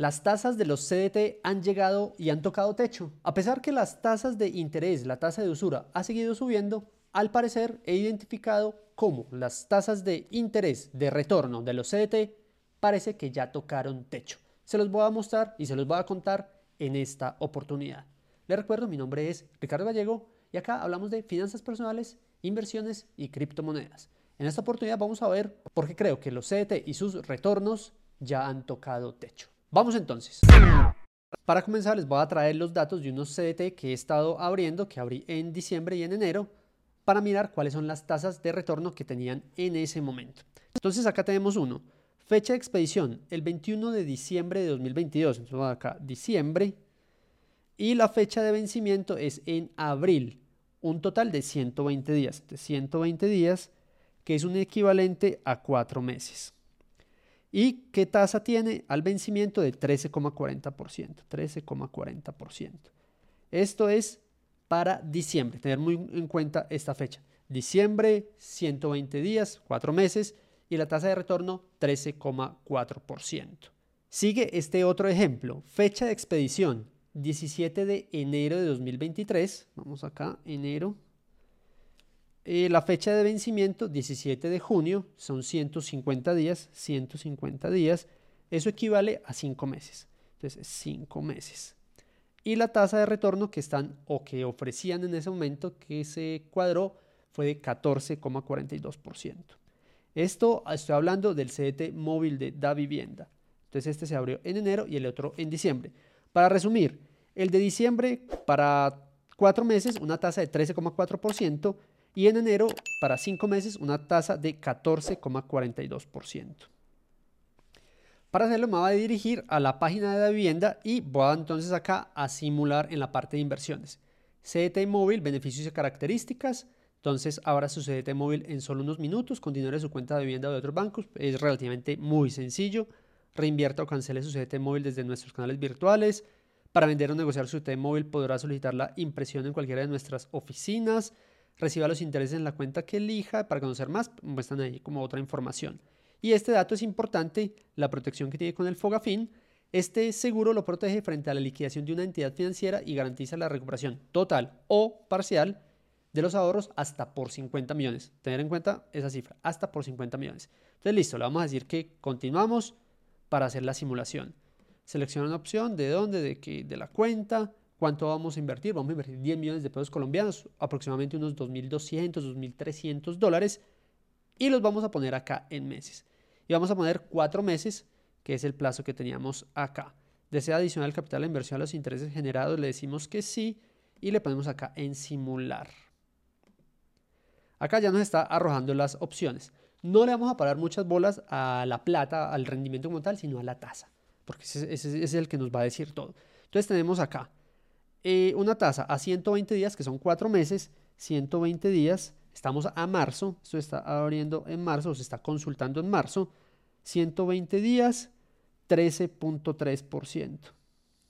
las tasas de los CDT han llegado y han tocado techo. A pesar que las tasas de interés, la tasa de usura, ha seguido subiendo, al parecer he identificado cómo las tasas de interés de retorno de los CDT parece que ya tocaron techo. Se los voy a mostrar y se los voy a contar en esta oportunidad. Les recuerdo, mi nombre es Ricardo Gallego y acá hablamos de finanzas personales, inversiones y criptomonedas. En esta oportunidad vamos a ver por qué creo que los CDT y sus retornos ya han tocado techo. Vamos entonces. Para comenzar les voy a traer los datos de unos CDT que he estado abriendo, que abrí en diciembre y en enero, para mirar cuáles son las tasas de retorno que tenían en ese momento. Entonces acá tenemos uno. Fecha de expedición, el 21 de diciembre de 2022. Entonces acá, diciembre. Y la fecha de vencimiento es en abril. Un total de 120 días. De 120 días, que es un equivalente a cuatro meses. ¿Y qué tasa tiene al vencimiento de 13,40%? 13,40%. Esto es para diciembre, tener muy en cuenta esta fecha. Diciembre, 120 días, 4 meses y la tasa de retorno 13,4%. Sigue este otro ejemplo, fecha de expedición 17 de enero de 2023, vamos acá, enero. Eh, la fecha de vencimiento 17 de junio, son 150 días, 150 días, eso equivale a 5 meses. Entonces, 5 meses y la tasa de retorno que están o que ofrecían en ese momento que se cuadró fue de 14,42%. Esto estoy hablando del CDT móvil de Da Vivienda. Entonces este se abrió en enero y el otro en diciembre. Para resumir, el de diciembre para cuatro meses una tasa de 13,4% y en enero para cinco meses una tasa de 14,42%. Para hacerlo me voy a dirigir a la página de la vivienda y voy entonces acá a simular en la parte de inversiones. CDT móvil, beneficios y características. Entonces abra su CDT móvil en solo unos minutos con dinero de su cuenta de vivienda de otros bancos. Es relativamente muy sencillo. Reinvierta o cancele su CDT móvil desde nuestros canales virtuales. Para vender o negociar su CDT móvil podrá solicitar la impresión en cualquiera de nuestras oficinas. Reciba los intereses en la cuenta que elija. Para conocer más, muestran ahí como otra información. Y este dato es importante, la protección que tiene con el FOGAFIN. Este seguro lo protege frente a la liquidación de una entidad financiera y garantiza la recuperación total o parcial de los ahorros hasta por 50 millones. Tener en cuenta esa cifra, hasta por 50 millones. Entonces, listo, le vamos a decir que continuamos para hacer la simulación. Selecciona una opción, de dónde, de, qué, de la cuenta, cuánto vamos a invertir. Vamos a invertir 10 millones de pesos colombianos, aproximadamente unos 2.200, 2.300 dólares, y los vamos a poner acá en meses y vamos a poner cuatro meses, que es el plazo que teníamos acá. ¿Desea adicionar el capital a inversión a los intereses generados? Le decimos que sí y le ponemos acá en simular. Acá ya nos está arrojando las opciones. No le vamos a parar muchas bolas a la plata, al rendimiento como tal, sino a la tasa, porque ese, es el que nos va a decir todo. Entonces tenemos acá eh, una tasa a 120 días, que son cuatro meses, 120 días, Estamos a marzo, esto está abriendo en marzo, se está consultando en marzo. 120 días, 13.3%.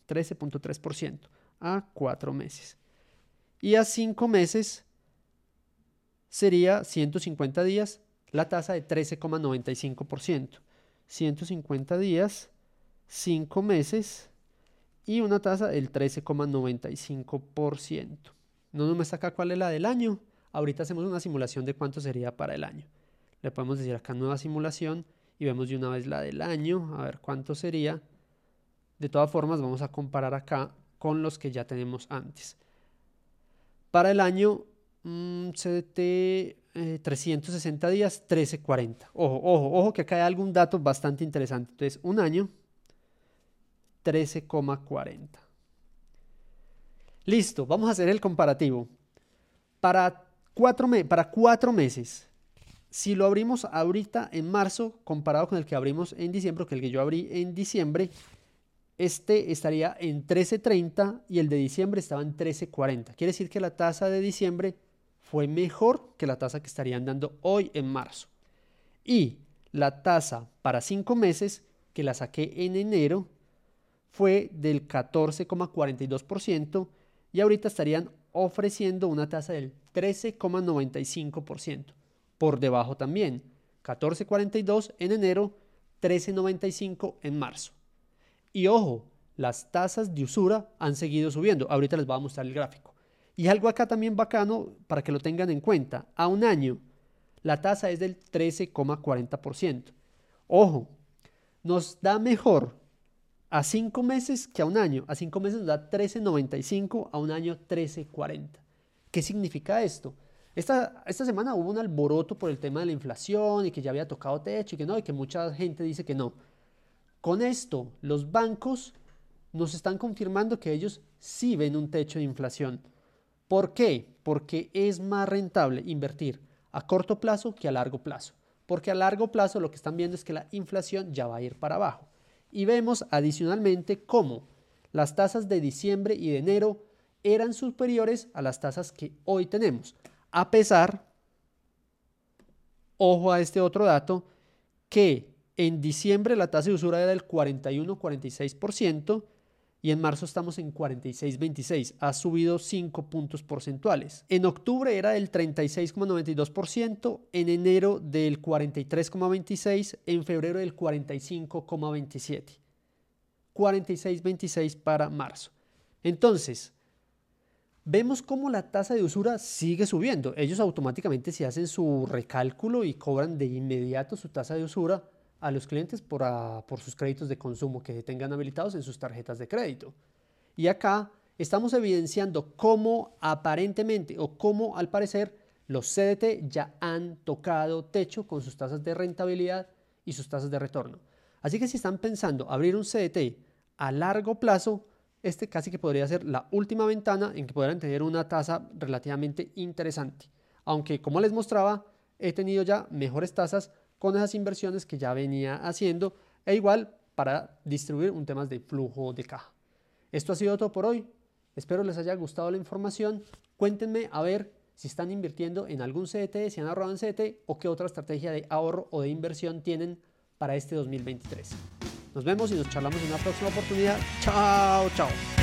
13.3% a 4 meses. Y a 5 meses sería 150 días, la tasa de 13,95%. 150 días, 5 meses y una tasa del 13,95%. No nos muestra acá cuál es la del año. Ahorita hacemos una simulación de cuánto sería para el año. Le podemos decir acá nueva simulación y vemos de una vez la del año, a ver cuánto sería. De todas formas, vamos a comparar acá con los que ya tenemos antes. Para el año mmm, CDT 360 días, 1340. Ojo, ojo, ojo que acá hay algún dato bastante interesante. Entonces, un año, 13,40. Listo, vamos a hacer el comparativo. Para cuatro, meses. Si lo abrimos ahorita en marzo, comparado con el que abrimos en diciembre, que el que yo abrí en diciembre, este estaría en 13.30 y el de diciembre estaba en 13.40. Quiere decir que la tasa de diciembre fue mejor que la tasa que estarían dando hoy en marzo. Y la tasa para cinco meses, que la saqué en enero, fue del 14,42% y ahorita estarían ofreciendo una tasa del 13,95%. Por debajo también, 14,42 en enero, 13,95 en marzo. Y ojo, las tasas de usura han seguido subiendo. Ahorita les voy a mostrar el gráfico. Y algo acá también bacano para que lo tengan en cuenta. A un año, la tasa es del 13,40%. Ojo, nos da mejor a cinco meses que a un año. A cinco meses nos da 13,95, a un año 13,40. ¿Qué significa esto? Esta, esta semana hubo un alboroto por el tema de la inflación y que ya había tocado techo y que no, y que mucha gente dice que no. Con esto, los bancos nos están confirmando que ellos sí ven un techo de inflación. ¿Por qué? Porque es más rentable invertir a corto plazo que a largo plazo. Porque a largo plazo lo que están viendo es que la inflación ya va a ir para abajo. Y vemos adicionalmente cómo las tasas de diciembre y de enero eran superiores a las tasas que hoy tenemos. A pesar, ojo a este otro dato, que en diciembre la tasa de usura era del 41-46% y en marzo estamos en 46.26, ha subido 5 puntos porcentuales. En octubre era del 36,92%, en enero del 43,26%, en febrero del 45,27%. 46.26 para marzo. Entonces, vemos cómo la tasa de usura sigue subiendo. Ellos automáticamente se hacen su recálculo y cobran de inmediato su tasa de usura a los clientes por, por sus créditos de consumo que tengan habilitados en sus tarjetas de crédito. Y acá estamos evidenciando cómo aparentemente o cómo al parecer los CDT ya han tocado techo con sus tasas de rentabilidad y sus tasas de retorno. Así que si están pensando abrir un CDT a largo plazo, este casi que podría ser la última ventana en que podrán tener una tasa relativamente interesante. Aunque como les mostraba, he tenido ya mejores tasas con esas inversiones que ya venía haciendo e igual para distribuir un tema de flujo de caja. Esto ha sido todo por hoy. Espero les haya gustado la información. Cuéntenme a ver si están invirtiendo en algún CDT, si han ahorrado en CDT o qué otra estrategia de ahorro o de inversión tienen para este 2023. Nos vemos y nos charlamos en una próxima oportunidad. Chao, chao.